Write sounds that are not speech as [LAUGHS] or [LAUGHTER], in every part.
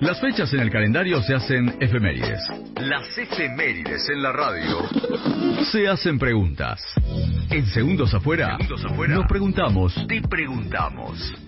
Las fechas en el calendario se hacen efemérides. Las efemérides en la radio se hacen preguntas. En Segundos Afuera, nos preguntamos, te preguntamos.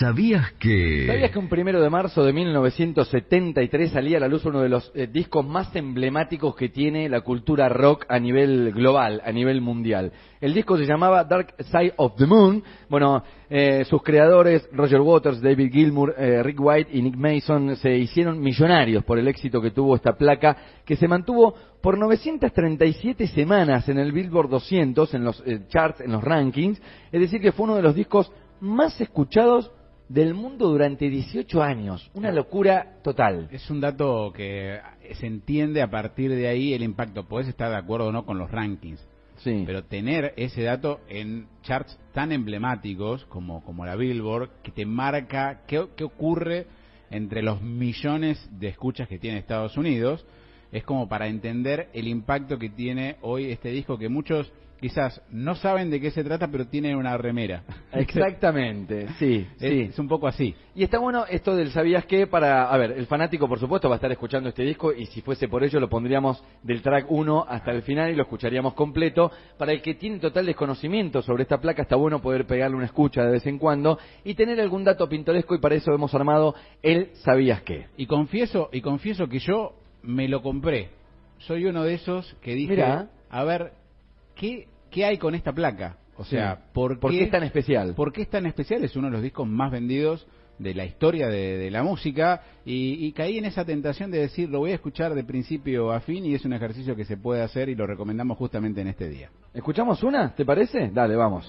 ¿Sabías que...? ¿Sabías que un primero de marzo de 1973 salía a la luz uno de los eh, discos más emblemáticos que tiene la cultura rock a nivel global, a nivel mundial? El disco se llamaba Dark Side of the Moon. Bueno, eh, sus creadores, Roger Waters, David Gilmour, eh, Rick White y Nick Mason, se hicieron millonarios por el éxito que tuvo esta placa, que se mantuvo por 937 semanas en el Billboard 200, en los charts, en los rankings. Es decir, que fue uno de los discos más escuchados del mundo durante 18 años. Una locura total. Es un dato que se entiende a partir de ahí el impacto. Puedes estar de acuerdo o no con los rankings. Sí. Pero tener ese dato en charts tan emblemáticos como, como la Billboard, que te marca qué, qué ocurre entre los millones de escuchas que tiene Estados Unidos, es como para entender el impacto que tiene hoy este disco que muchos quizás no saben de qué se trata, pero tienen una remera. [LAUGHS] Exactamente, sí, es, sí. Es un poco así. Y está bueno esto del ¿sabías qué? Para, a ver, el fanático por supuesto va a estar escuchando este disco y si fuese por ello lo pondríamos del track 1 hasta el final y lo escucharíamos completo. Para el que tiene total desconocimiento sobre esta placa está bueno poder pegarle una escucha de vez en cuando y tener algún dato pintoresco y para eso hemos armado el ¿sabías qué? Y confieso, y confieso que yo me lo compré. Soy uno de esos que dije, Mirá. a ver, ¿qué, ¿qué hay con esta placa? O sea, Sí. ¿por, ¿Por qué es tan especial? ¿Por qué es tan especial? Es uno de los discos más vendidos de la historia de, de la música y, y caí en esa tentación de decir, lo voy a escuchar de principio a fin y es un ejercicio que se puede hacer y lo recomendamos justamente en este día. ¿Escuchamos una? ¿Te parece? Dale, vamos.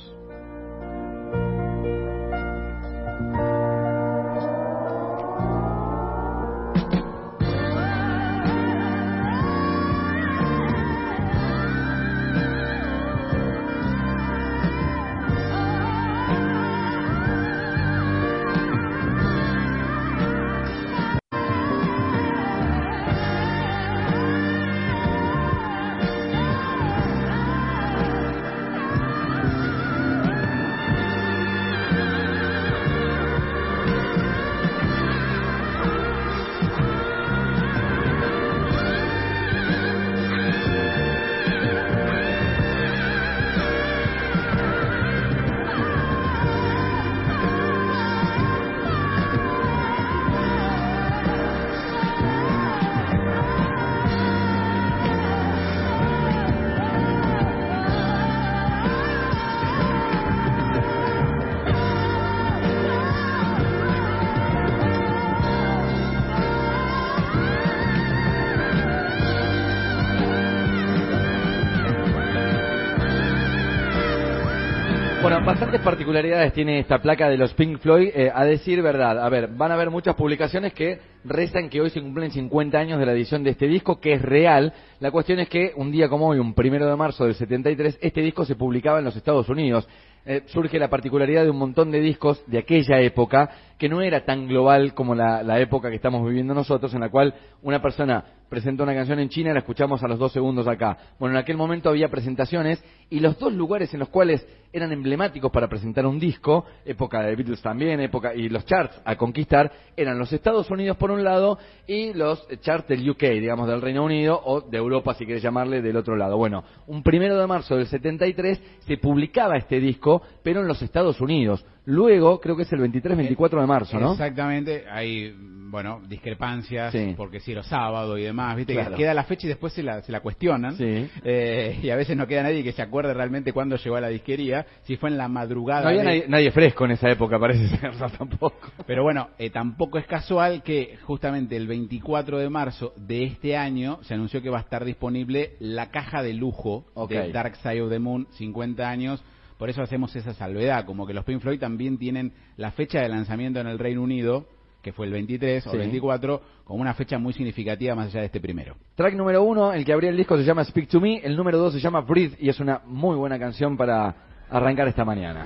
Bueno, bastantes particularidades tiene esta placa de los Pink Floyd, eh, a decir verdad. A ver, van a haber muchas publicaciones que rezan que hoy se cumplen 50 años de la edición de este disco, que es real. La cuestión es que un día como hoy, un primero de marzo del 73, este disco se publicaba en los Estados Unidos. Eh, surge la particularidad de un montón de discos de aquella época que no era tan global como la, la época que estamos viviendo nosotros, en la cual una persona presenta una canción en China y la escuchamos a los dos segundos acá. Bueno, en aquel momento había presentaciones y los dos lugares en los cuales eran emblemáticos para presentar un disco, época de Beatles también, época y los charts a conquistar, eran los Estados Unidos por un lado y los charts del UK, digamos, del Reino Unido o de Europa, si querés llamarle, del otro lado. Bueno, un primero de marzo del 73 se publicaba este disco, pero en los Estados Unidos. Luego, creo que es el 23-24 de marzo, ¿no? Exactamente, hay, bueno, discrepancias, Sí. porque si era sábado y demás, viste, que queda la fecha y después se la, se la cuestionan, Sí. Eh, y a veces no queda nadie que se acuerde realmente cuándo llegó a la disquería, si fue en la madrugada. No había de- nadie, nadie fresco en esa época, parece [LAUGHS] ser, no, tampoco. Pero bueno, eh, tampoco es casual que justamente el 24 de marzo de este año se anunció que va a estar disponible la caja de lujo de Dark Side of the Moon, 50 años. Por eso hacemos esa salvedad, como que los Pink Floyd también tienen la fecha de lanzamiento en el Reino Unido, que fue el 23 o el 24, como una fecha muy significativa más allá de este primero. Track número uno, el que abría el disco se llama Speak to Me, el número dos se llama Breathe y es una muy buena canción para arrancar esta mañana.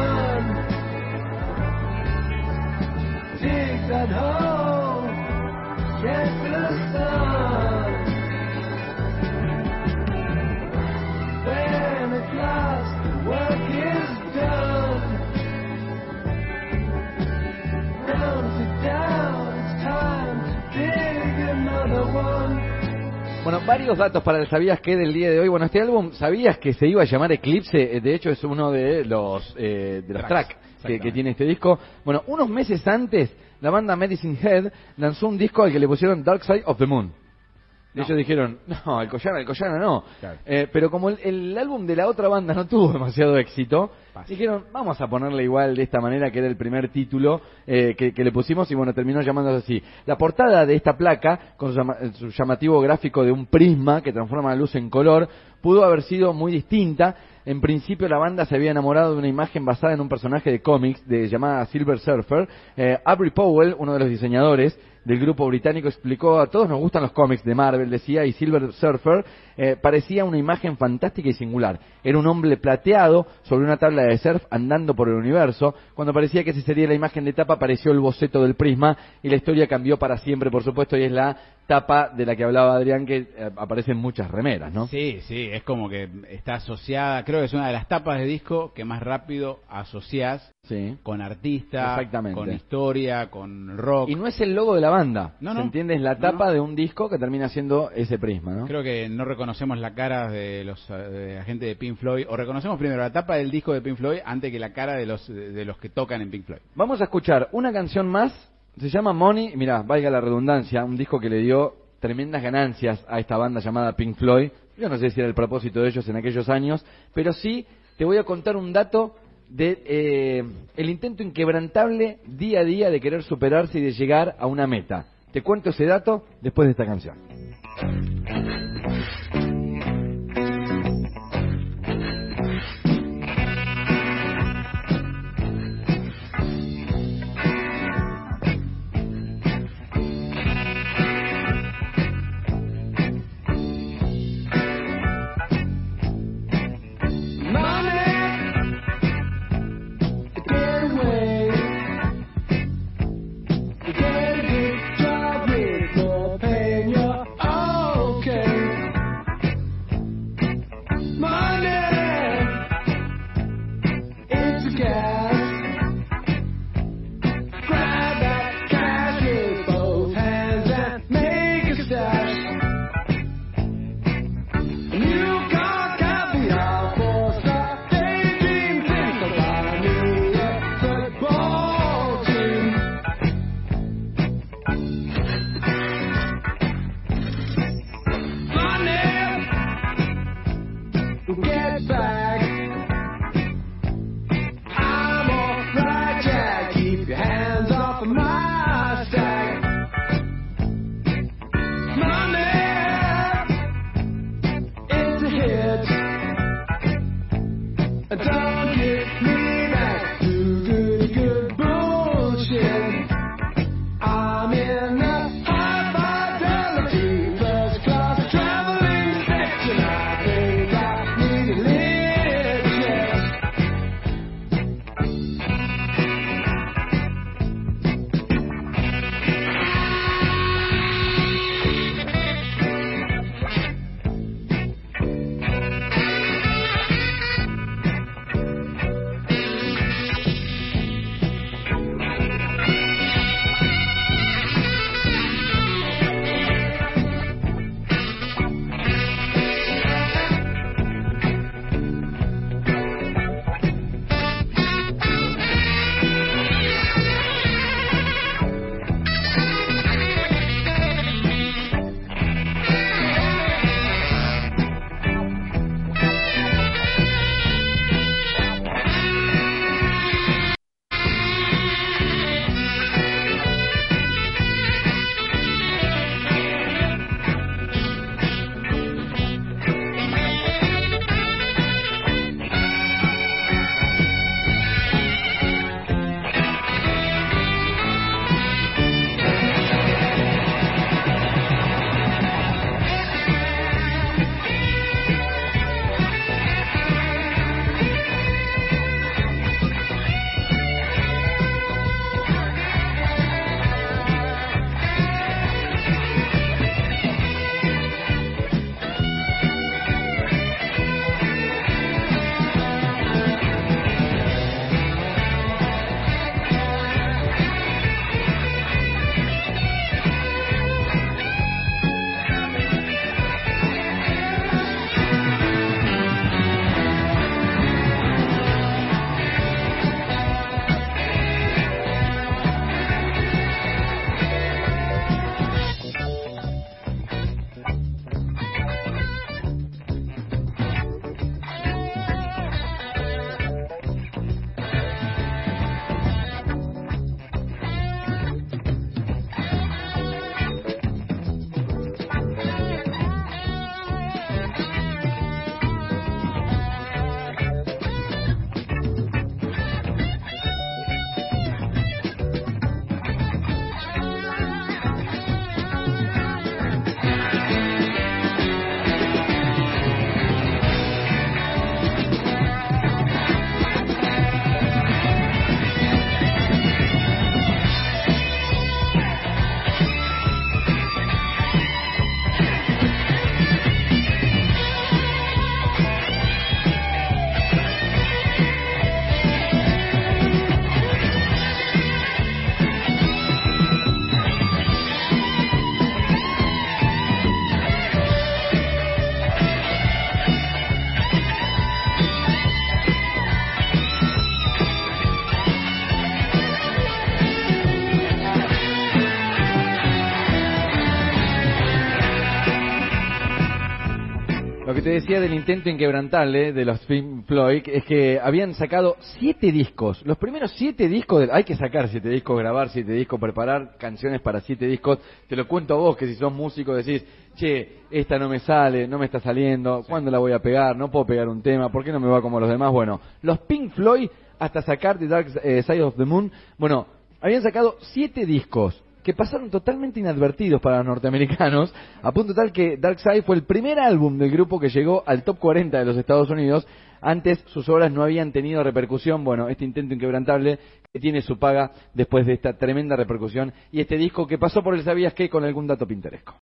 Bueno, varios datos para el Sabías que del día de hoy. Bueno, este álbum, ¿sabías que se iba a llamar Eclipse? Eh, De hecho, es uno de los, eh, de los Tracks, tracks que, que tiene este disco. Bueno, unos meses antes, la banda Medicine Head lanzó un disco al que le pusieron Dark Side of the Moon. No. Ellos dijeron, [LAUGHS] no, Alcoyana, Alcoyana no. Claro. Eh, pero como el, el álbum de la otra banda no tuvo [LAUGHS] demasiado éxito, Pasa. dijeron, vamos a ponerle igual de esta manera, que era el primer título eh, que, que le pusimos y bueno, terminó llamándose así. La portada de esta placa, con su, su llamativo gráfico de un prisma que transforma la luz en color, pudo haber sido muy distinta. En principio la banda se había enamorado de una imagen basada en un personaje de cómics de llamada Silver Surfer. Eh, Avery Powell, uno de los diseñadores del grupo británico, explicó a todos nos gustan los cómics de Marvel, decía, y Silver Surfer eh, parecía una imagen fantástica y singular. Era un hombre plateado sobre una tabla de surf andando por el universo. Cuando parecía que esa sería la imagen de tapa, apareció el boceto del prisma y la historia cambió para siempre, por supuesto, y es la tapa de la que hablaba Adrián, que eh, aparecen muchas remeras, ¿no? Sí, sí, es como que está asociada, creo que es una de las tapas de disco que más rápido asociás Sí. con artista, con historia, con rock. Y no es el logo de la banda, No, ¿se no. entiende? Es la tapa no. de un disco que termina siendo ese prisma, ¿no? Creo que no reconocemos la cara de los eh, de la gente de Pink Floyd, o reconocemos primero la tapa del disco de Pink Floyd antes que la cara de los que tocan en Pink Floyd. Vamos a escuchar una canción más, se llama Money, mira, valga la redundancia, un disco que le dio tremendas ganancias a esta banda llamada Pink Floyd. Yo no sé si era el propósito de ellos en aquellos años, pero sí te voy a contar un dato de eh, el intento inquebrantable día a día de querer superarse y de llegar a una meta. Te cuento ese dato después de esta canción. Que te decía del intento inquebrantable de los Pink Floyd es que habían sacado siete discos. Los primeros siete discos, hay que sacar siete discos, grabar siete discos, preparar canciones para siete discos. Te lo cuento a vos, que si sos músico decís, che, esta no me sale, no me está saliendo, ¿cuándo la voy a pegar? No puedo pegar un tema, ¿por qué no me va como los demás? Bueno, los Pink Floyd, hasta sacar The Dark eh, Side of the Moon, bueno, habían sacado siete discos que pasaron totalmente inadvertidos para los norteamericanos, a punto tal que Dark Side fue el primer álbum del grupo que llegó al top 40 de los Estados Unidos. Antes sus obras no habían tenido repercusión. Bueno, este intento inquebrantable que tiene su paga después de esta tremenda repercusión y este disco que pasó por el Sabías que con algún dato pintoresco.